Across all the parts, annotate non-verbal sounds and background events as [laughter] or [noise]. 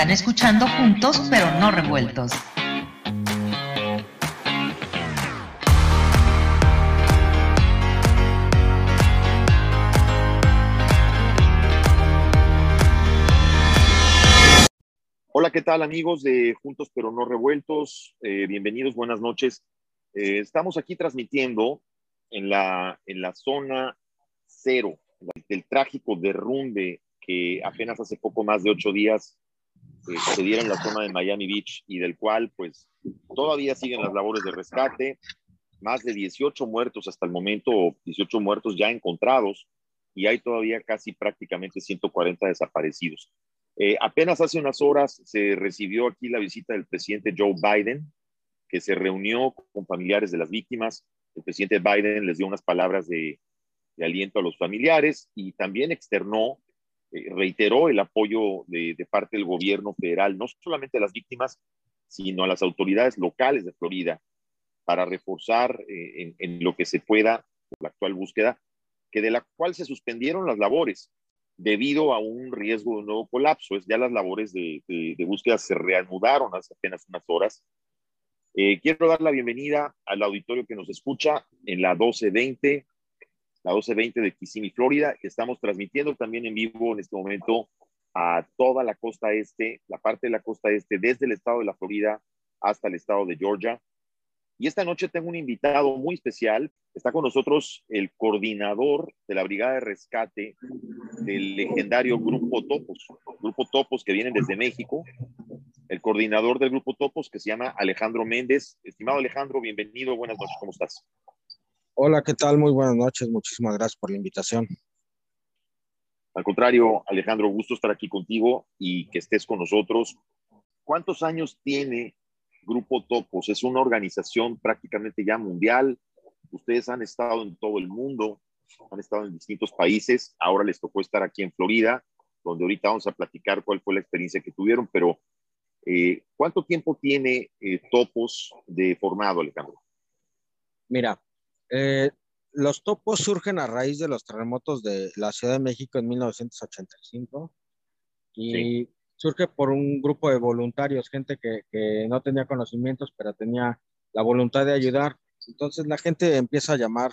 Están escuchando juntos pero no revueltos. Hola, ¿qué tal amigos de Juntos pero no revueltos? Eh, bienvenidos, buenas noches. Eh, estamos aquí transmitiendo en la, en la zona cero del trágico derrumbe que apenas hace poco más de ocho días eh, se diera en la zona de Miami Beach y del cual pues todavía siguen las labores de rescate, más de 18 muertos hasta el momento, 18 muertos ya encontrados y hay todavía casi prácticamente 140 desaparecidos. Eh, apenas hace unas horas se recibió aquí la visita del presidente Joe Biden, que se reunió con familiares de las víctimas. El presidente Biden les dio unas palabras de, de aliento a los familiares y también externó, reiteró el apoyo de, parte del gobierno federal, no solamente a las víctimas, sino a las autoridades locales de Florida, para reforzar eh, en, lo que se pueda la actual búsqueda, que de la cual se suspendieron las labores debido a un riesgo de un nuevo colapso. Es ya las labores de, de, de búsqueda se reanudaron hace apenas unas horas. Eh, quiero dar la bienvenida al auditorio que nos escucha en la 1220 la 1220 de Kissimmee, Florida. Estamos transmitiendo también en vivo en este momento a toda la costa este, la parte de la costa este, desde el estado de la Florida hasta el estado de Georgia. Y esta noche tengo un invitado muy especial. Está con nosotros el coordinador de la Brigada de Rescate del legendario Grupo Topos, Grupo Topos que vienen desde México. El coordinador del Grupo Topos que se llama Alejandro Méndez. Estimado Alejandro, bienvenido. Buenas noches, ¿cómo estás? Hola, ¿qué tal? Muy buenas noches. Muchísimas gracias por la invitación. Al contrario, Alejandro, gusto estar aquí contigo y que estés con nosotros. ¿Cuántos años tiene Grupo Topos? Es una organización prácticamente ya mundial. Ustedes han estado en todo el mundo, han estado en distintos países. Ahora les tocó estar aquí en Florida, donde ahorita vamos a platicar cuál fue la experiencia que tuvieron. Pero, eh, ¿cuánto tiempo tiene eh, Topos de formado, Alejandro? Mira, eh, los topos surgen a raíz de los terremotos de la Ciudad de México en 1985 y sí. surge por un grupo de voluntarios, gente que, que, no tenía conocimientos, pero tenía la voluntad de ayudar. Entonces la gente empieza a llamar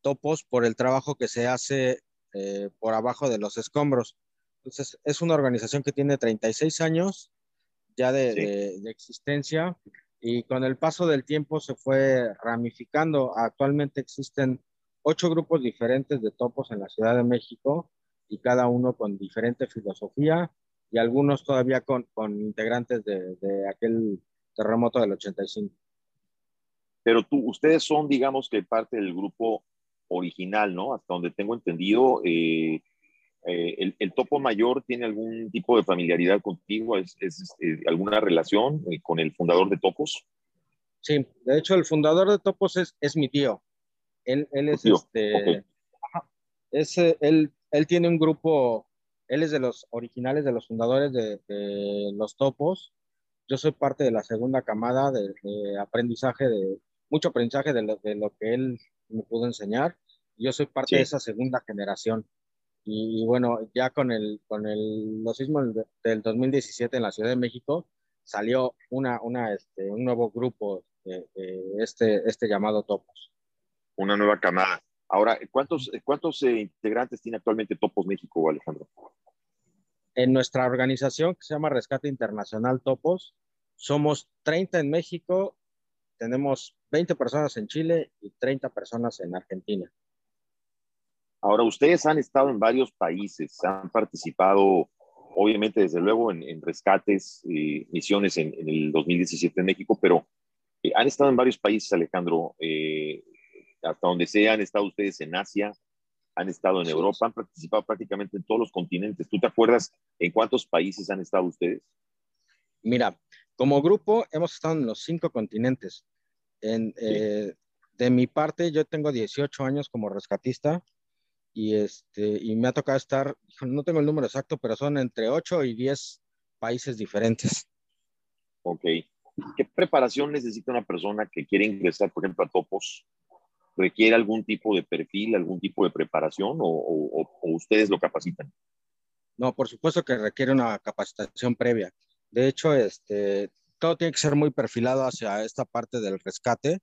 topos por el trabajo que se hace eh, por abajo de los escombros. Entonces es una organización que tiene 36 años ya de, sí. de, de existencia y con el paso del tiempo se fue ramificando. Actualmente existen ocho grupos diferentes de topos en la Ciudad de México y cada uno con diferente filosofía y algunos todavía con, con integrantes de, de, aquel terremoto del 85. Pero tú, ustedes son, digamos que parte del grupo original, ¿no? Hasta donde tengo entendido, eh, eh, el, el, topo mayor tiene algún tipo de familiaridad contigo? ¿Es, es eh, alguna relación eh, con el fundador de Topos? Sí, de hecho el fundador de Topos es, es mi tío. Él, él es tío. este... Okay. Es, él, él tiene un grupo, él es de los originales, de los fundadores de, de los Topos. Yo soy parte de la segunda camada de, de aprendizaje, de mucho aprendizaje de lo, de lo, que él me pudo enseñar. Yo soy parte sí. de esa segunda generación. Y, y, bueno, ya con el, con el, los sismos del 2017 en la Ciudad de México, salió una, una, este, un nuevo grupo, de, de este, este llamado Topos. Una nueva camada. Ahora, ¿cuántos, cuántos eh, integrantes tiene actualmente Topos México, Alejandro? En nuestra organización, que se llama Rescate Internacional Topos, somos 30 en México, tenemos 20 personas en Chile y 30 personas en Argentina. Ahora, ustedes han estado en varios países, han participado, obviamente, desde luego, en, en rescates, eh, misiones en, en, el 2017 en México, pero eh, han estado en varios países, Alejandro. Eh, hasta donde sea, han estado ustedes en Asia, han estado en sí. Europa, han participado prácticamente en todos los continentes. ¿Tú te acuerdas en cuántos países han estado ustedes? Mira, como grupo hemos estado en los cinco continentes. En, sí. eh, de mi parte, yo tengo 18 años como rescatista y, este, y me ha tocado estar, no tengo el número exacto, pero son entre 8 y 10 países diferentes. Ok. ¿Qué preparación necesita una persona que quiere ingresar, por ejemplo, a Topos? ¿Requiere algún tipo de perfil, algún tipo de preparación o, o, o ustedes lo capacitan? No, por supuesto que requiere una capacitación previa. De hecho, este, todo tiene que ser muy perfilado hacia esta parte del rescate.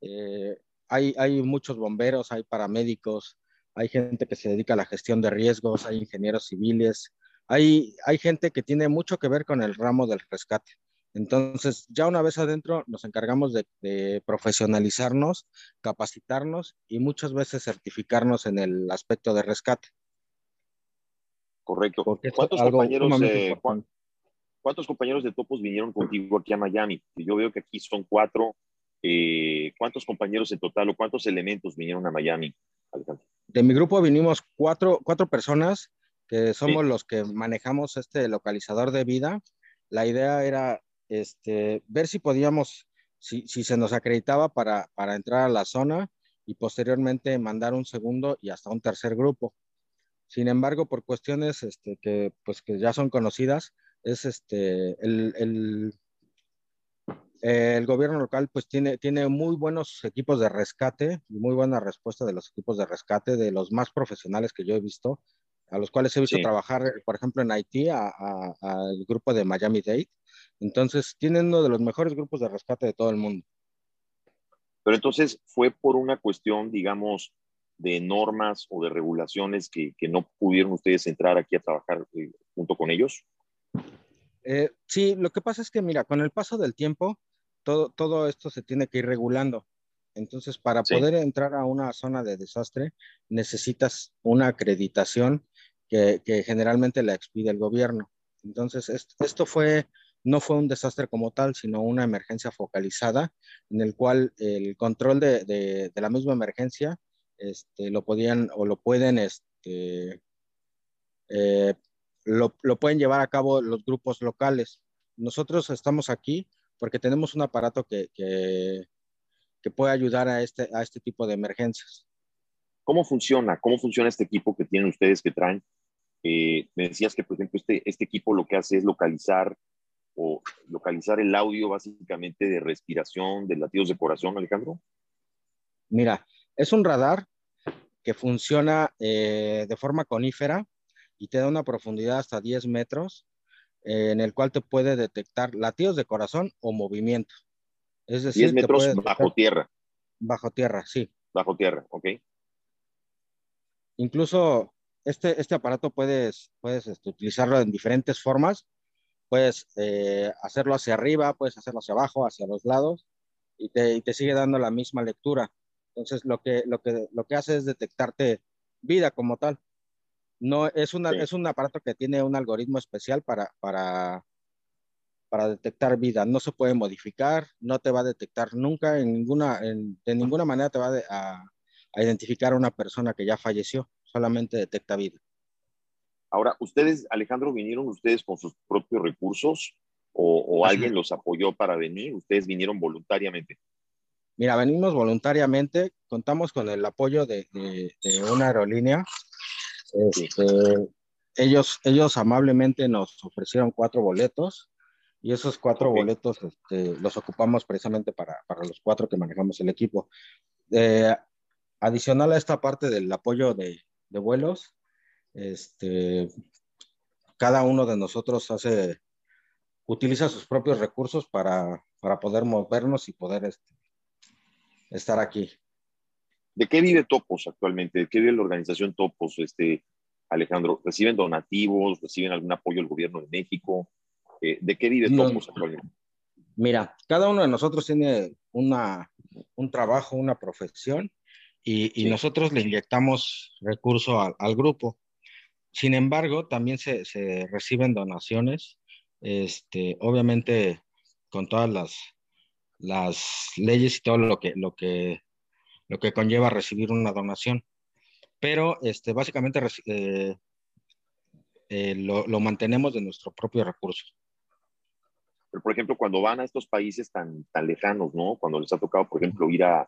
Eh, hay, hay muchos bomberos, hay paramédicos, hay gente que se dedica a la gestión de riesgos, hay ingenieros civiles, hay, hay gente que tiene mucho que ver con el ramo del rescate. Entonces, ya una vez adentro, nos encargamos de, profesionalizarnos, capacitarnos y muchas veces certificarnos en el aspecto de rescate. Correcto. ¿Cuántos compañeros, eh, ¿Cuántos compañeros de Topos vinieron contigo aquí a Miami? Yo veo que aquí son cuatro. Eh, ¿Cuántos compañeros en total o cuántos elementos vinieron a Miami, De mi grupo vinimos cuatro, cuatro personas que somos los que manejamos este localizador de vida. La idea era este, ver si podíamos, si, si se nos acreditaba para, para, entrar a la zona y posteriormente mandar un segundo y hasta un tercer grupo. Sin embargo, por cuestiones este, que, pues, que ya son conocidas, es este, el, el, el, gobierno local pues tiene, tiene muy buenos equipos de rescate y muy buena respuesta de los equipos de rescate, de los más profesionales que yo he visto, a los cuales he visto trabajar, por ejemplo, en Haití, al grupo de Miami Dade, entonces, tienen uno de los mejores grupos de rescate de todo el mundo. Pero entonces, ¿fue por una cuestión, digamos, de normas o de regulaciones que, no pudieron ustedes entrar aquí a trabajar eh, junto con ellos? Eh, sí, lo que pasa es que, mira, con el paso del tiempo, todo, todo esto se tiene que ir regulando. Entonces, para poder entrar a una zona de desastre, necesitas una acreditación que, generalmente la expide el gobierno. Entonces, esto fue no fue un desastre como tal, sino una emergencia focalizada en el cual el control de, la misma emergencia este, lo podían o lo pueden, este, eh, lo, pueden llevar a cabo los grupos locales. Nosotros estamos aquí porque tenemos un aparato que, que, puede ayudar a este, a este tipo de emergencias. ¿Cómo funciona? ¿Cómo funciona este equipo que tienen ustedes que traen? Eh, me decías que, por ejemplo, este, este equipo lo que hace es localizar o localizar el audio básicamente de respiración, de latidos de corazón, Alejandro? Mira, es un radar que funciona eh, de forma conífera y te da una profundidad hasta 10 metros, eh, en el cual te puede detectar latidos de corazón o movimiento. Es decir, 10 metros bajo tierra. Bajo tierra, sí. Bajo tierra, ok. Incluso este, este aparato puedes, puedes este, utilizarlo en diferentes formas puedes eh, hacerlo hacia arriba, puedes hacerlo hacia abajo, hacia los lados, y te, te, sigue dando la misma lectura. Entonces, lo que, lo, que, lo que hace es detectarte vida como tal. No, es, una, es un aparato que tiene un algoritmo especial para, para, para detectar vida. No se puede modificar, no te va a detectar nunca, en ninguna, de ninguna manera te va a, a identificar a una persona que ya falleció, solamente detecta vida. Ahora, ustedes, Alejandro, vinieron ustedes con sus propios recursos o, alguien los apoyó para venir, ustedes vinieron voluntariamente. Mira, venimos voluntariamente, contamos con el apoyo de, una aerolínea. Este, ellos, ellos amablemente nos ofrecieron cuatro boletos y esos cuatro boletos este, los ocupamos precisamente para, los cuatro que manejamos el equipo. Eh, adicional a esta parte del apoyo de, de vuelos, este, cada uno de nosotros hace, utiliza sus propios recursos para, para poder movernos y poder este, estar aquí. ¿De qué vive Topos actualmente? ¿De qué vive la organización Topos, este, Alejandro? ¿Reciben donativos? ¿Reciben algún apoyo del gobierno de México? Eh, ¿De qué vive Topos actualmente? Mira, cada uno de nosotros tiene una, un trabajo, una profesión y, nosotros le inyectamos recursos al grupo. Sin embargo, también se, reciben donaciones, este, obviamente con todas las, las leyes y todo lo que, lo que, lo que conlleva recibir una donación. Pero este, básicamente eh, eh, lo, lo, mantenemos de nuestro propio recurso. Pero, por ejemplo, cuando van a estos países tan, tan lejanos, ¿no? Cuando les ha tocado, por ejemplo, ir a,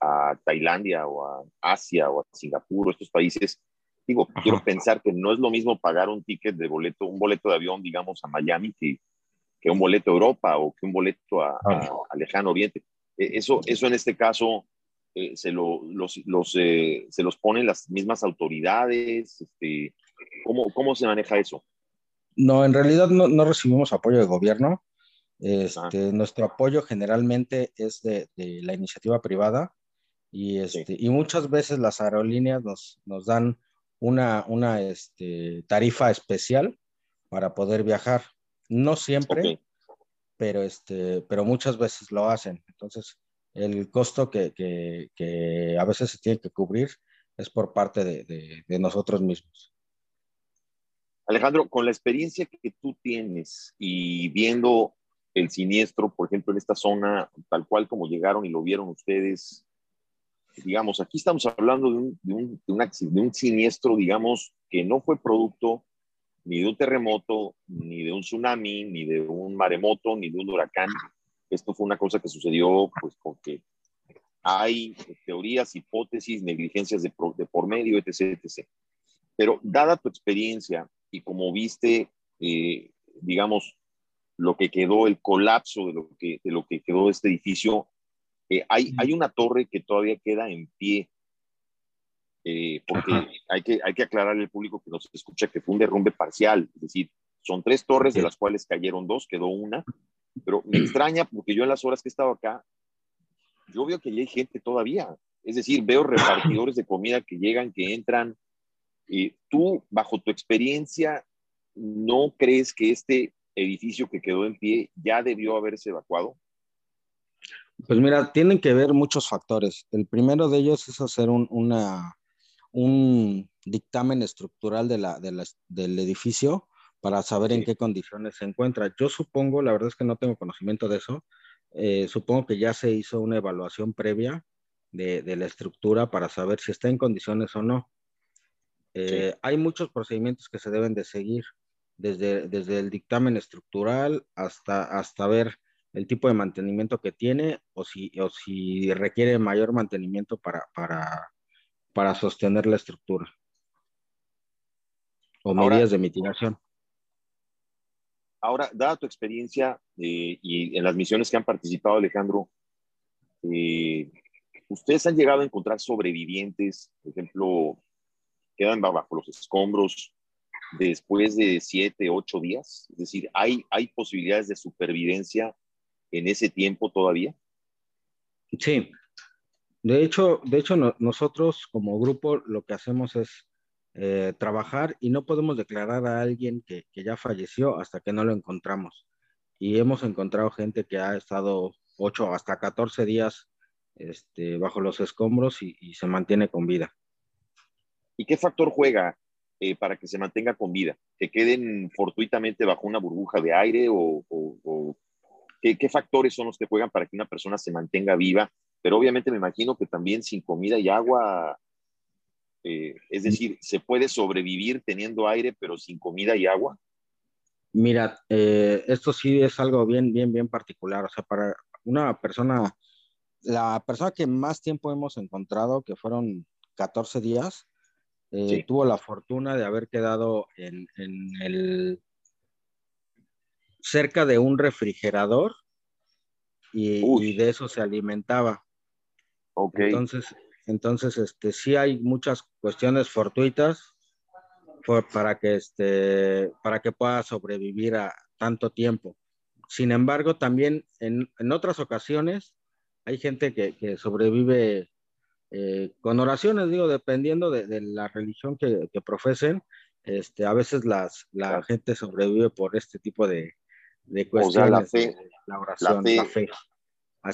a Tailandia o a Asia o a Singapur, estos países, Digo, quiero pensar que no es lo mismo pagar un ticket de boleto, un boleto de avión, digamos, a Miami que, que un boleto a Europa o que un boleto a, Lejano Oriente. E, eso, eso en este caso eh, se, lo, los, los eh, se los ponen las mismas autoridades. Este, ¿cómo, ¿Cómo se maneja eso? No, en realidad no, recibimos apoyo de gobierno. Este, Nuestro apoyo generalmente es de, la iniciativa privada y, este, y muchas veces las aerolíneas nos, nos dan una, una este, tarifa especial para poder viajar. No siempre, pero, este, pero muchas veces lo hacen. Entonces, el costo que, a veces se tiene que cubrir es por parte de, nosotros mismos. Alejandro, con la experiencia que tú tienes y viendo el siniestro, por ejemplo, en esta zona, tal cual como llegaron y lo vieron ustedes, digamos, aquí estamos hablando de un siniestro, digamos, que no fue producto ni de un terremoto, ni de un tsunami, ni de un maremoto, ni de un huracán. Esto fue una cosa que sucedió pues porque hay teorías, hipótesis, negligencias de, por medio, etc, etc. Pero dada tu experiencia y como viste, eh, digamos, lo que quedó, el colapso de lo que, de lo que quedó este edificio, eh, hay, hay una torre que todavía queda en pie eh, porque hay que, hay que aclararle al público que nos escucha que fue un derrumbe parcial, es decir, son tres torres de las cuales cayeron dos, quedó una, pero me [clears throat] extraña porque yo en las horas que he estado acá, yo veo que hay gente todavía, es decir, veo [clears throat] repartidores de comida que llegan, que entran. y tú, bajo tu experiencia, ¿no crees que este edificio que quedó en pie ya debió haberse evacuado? Pues mira, tienen que ver muchos factores. El primero de ellos es hacer una, un dictamen estructural de la, del edificio para saber en qué condiciones se encuentra. Yo supongo, la verdad es que no tengo conocimiento de eso, eh, supongo que ya se hizo una evaluación previa de, la estructura para saber si está en condiciones o no. Eh, hay muchos procedimientos que se deben de seguir, desde, desde el dictamen estructural hasta, hasta ver el tipo de mantenimiento que tiene o si, o si requiere mayor mantenimiento para, para, para sostener la estructura o medidas de mitigación. Ahora, dada tu experiencia eh, y en las misiones que han participado, Alejandro, eh, ¿ustedes han llegado a encontrar sobrevivientes, por ejemplo, quedan bajo los escombros después de siete, ocho días? Es decir, ¿hay, hay posibilidades de supervivencia en ese tiempo todavía? Sí, de hecho, de hecho nosotros como grupo lo que hacemos es eh, trabajar y no podemos declarar a alguien que, ya falleció hasta que no lo encontramos. Y hemos encontrado gente que ha estado 8 hasta 14 días este, bajo los escombros y, se mantiene con vida. ¿Y qué factor juega eh, para que se mantenga con vida? ¿Que queden fortuitamente bajo una burbuja de aire o, ¿qué, factores son los que juegan para que una persona se mantenga viva pero obviamente me imagino que también sin comida y agua, eh, es decir, se puede sobrevivir teniendo aire, pero sin comida y agua. Mira, eh, esto sí es algo bien, bien, bien particular. O sea, para una persona, la persona que más tiempo hemos encontrado, que fueron 14 días, eh, tuvo la fortuna de haber quedado en, en el cerca de un refrigerador y, y, de eso se alimentaba. Entonces, entonces este, sí hay muchas cuestiones fortuitas para, que, este, para que pueda sobrevivir a tanto tiempo. Sin embargo, también en, en otras ocasiones hay gente que, que sobrevive eh, con oraciones, digo, dependiendo de, de la religión que, que, profesen, este, a veces las, la gente sobrevive por este tipo de, de cuestiones. la fe, la oración, la fe.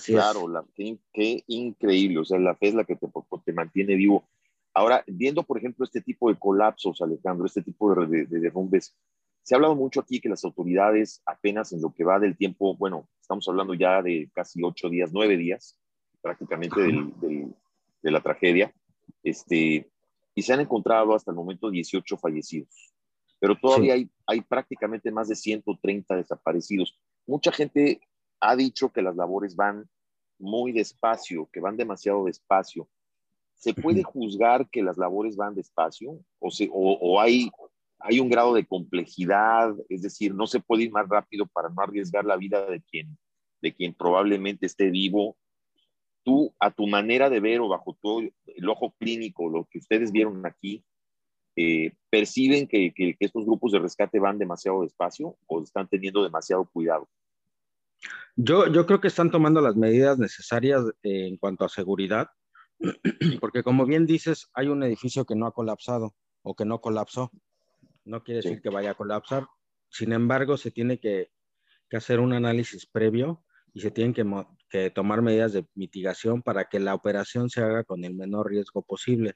Claro, La, qué, increíble. O sea, la fe es la que te, te, mantiene vivo. Ahora, viendo, por ejemplo, este tipo de colapsos, Alejandro, este tipo de, derrumbes, se ha hablado mucho aquí que las autoridades apenas en lo que va del tiempo, bueno, estamos hablando ya de casi ocho días, nueve días prácticamente de la tragedia, este, y se han encontrado hasta el momento 18 fallecidos, pero todavía hay, hay prácticamente más de 130 desaparecidos. Mucha gente ha dicho que las labores van muy despacio, que van demasiado despacio. ¿Se puede juzgar que las labores van despacio? ¿O, o, hay, hay un grado de complejidad? Es decir, no se puede ir más rápido para no arriesgar la vida de quien, de quien probablemente esté vivo. Tú, a tu manera de ver o bajo todo el ojo clínico, lo que ustedes vieron aquí, eh, perciben que, que, estos grupos de rescate van demasiado despacio o están teniendo demasiado cuidado? Yo, yo creo que están tomando las medidas necesarias eh, en cuanto a seguridad, [clears throat] porque como bien dices, hay un edificio que no ha colapsado o que no colapsó. No quiere decir que vaya a colapsar. Sin embargo, se tiene que, que hacer un análisis previo y se tienen que, que, tomar medidas de mitigación para que la operación se haga con el menor riesgo posible.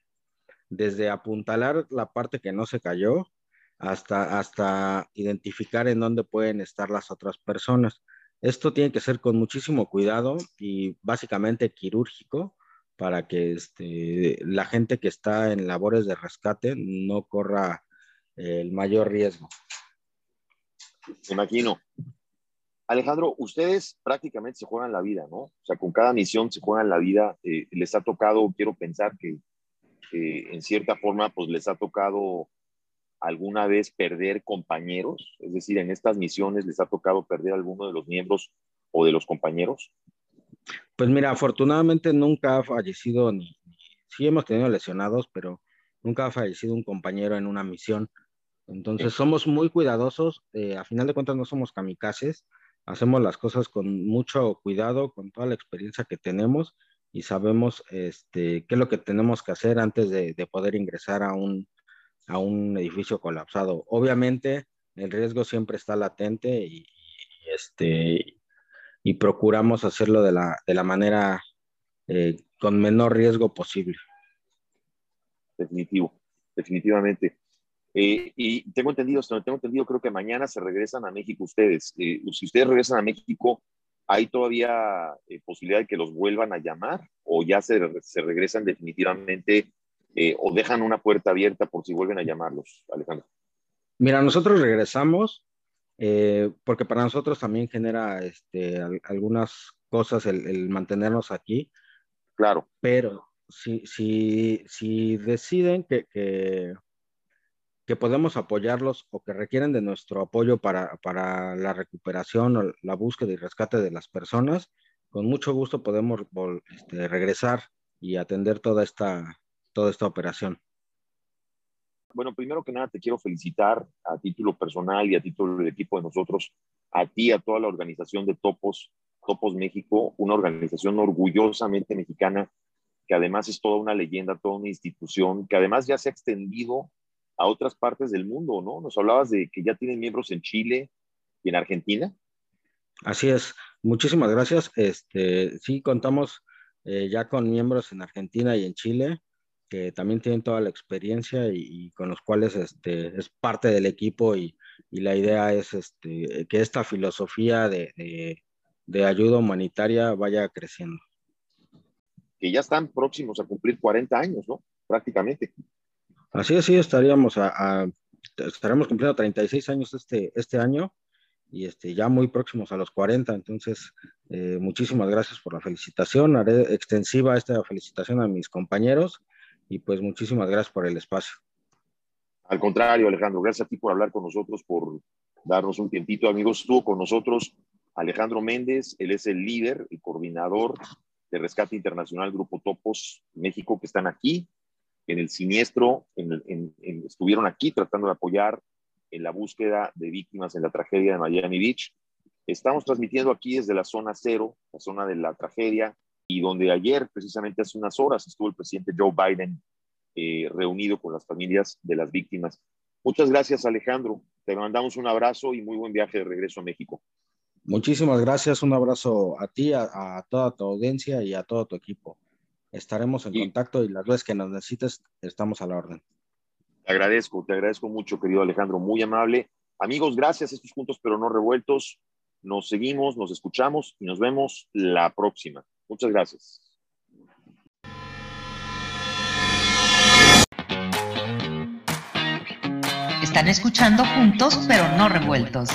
Desde apuntalar la parte que no se cayó hasta, hasta identificar en dónde pueden estar las otras personas. Esto tiene que ser con muchísimo cuidado y básicamente quirúrgico para que este, la gente que está en labores de rescate no corra el mayor riesgo. Me imagino. Alejandro, ustedes prácticamente se juegan la vida, ¿no? O sea, con cada misión se juegan la vida. Eh, les ha tocado, quiero pensar que en cierta forma, pues les ha tocado alguna vez perder compañeros? Es decir, en estas misiones les ha tocado perder alguno de los miembros o de los compañeros? Pues mira, afortunadamente nunca ha fallecido ni, sí hemos tenido lesionados, pero nunca ha fallecido un compañero en una misión. Entonces somos muy cuidadosos, eh, a final de cuentas no somos kamikazes, hacemos las cosas con mucho cuidado, con toda la experiencia que tenemos y sabemos este, qué es lo que tenemos que hacer antes de poder ingresar a un, a un edificio colapsado. Obviamente, el riesgo siempre está latente y, este, y procuramos hacerlo de la, de la manera eh, con menor riesgo posible. Definitivo, definitivamente. Eh, y tengo entendido, tengo entendido, creo que mañana se regresan a México ustedes. Eh, si ustedes regresan a México, ¿hay todavía posibilidad de que los vuelvan a llamar o ya se, se regresan definitivamente eh, o dejan una puerta abierta por si vuelven a llamarlos, Alejandro? Mira, nosotros regresamos eh, porque para nosotros también genera este, algunas cosas el, mantenernos aquí. Claro. Pero si, si, si deciden que, que, que, podemos apoyarlos o que requieren de nuestro apoyo para, para la recuperación o la búsqueda y rescate de las personas, con mucho gusto podemos este, regresar y atender toda esta, toda esta operación? Bueno, primero que nada te quiero felicitar a título personal y a título del equipo de nosotros, a ti, a toda la organización de Topos, Topos México, una organización orgullosamente mexicana que además es toda una leyenda, toda una institución, que además ya se ha extendido a otras partes del mundo, ¿no? Nos hablabas de que ya tienen miembros en Chile y en Argentina. Así es, muchísimas gracias. Este, sí, contamos eh, ya con miembros en Argentina y en Chile que también tienen toda la experiencia y, con los cuales este, es parte del equipo y, y la idea es este, que esta filosofía de, de, ayuda humanitaria vaya creciendo. Que ya están próximos a cumplir 40 años, ¿no? Prácticamente. Así es, sí, estaríamos, a, estaremos cumpliendo 36 años este, este año y este, ya muy próximos a los 40. Entonces, eh, muchísimas gracias por la felicitación. Haré extensiva esta felicitación a mis compañeros y pues muchísimas gracias por el espacio. Al contrario, Alejandro, gracias a ti por hablar con nosotros, por darnos un tiempito. Amigos, estuvo con nosotros Alejandro Méndez, él es el líder y coordinador de Rescate Internacional Grupo Topos México, que están aquí en el siniestro, estuvieron aquí tratando de apoyar en la búsqueda de víctimas en la tragedia de Miami Beach. Estamos transmitiendo aquí desde la zona cero, la zona de la tragedia, y donde ayer, precisamente hace unas horas, estuvo el presidente Joe Biden eh, reunido con las familias de las víctimas. Muchas gracias, Alejandro. Te mandamos un abrazo y muy buen viaje de regreso a México. Muchísimas gracias. Un abrazo a ti, a, toda tu audiencia y a todo tu equipo. Estaremos en contacto y las veces que nos necesites, estamos a la orden. Te agradezco, te agradezco mucho, querido Alejandro. Muy amable. Amigos, gracias. Estos juntos, pero no revueltos. Nos seguimos, nos escuchamos y nos vemos la próxima. Muchas gracias. Están escuchando juntos pero no revueltos.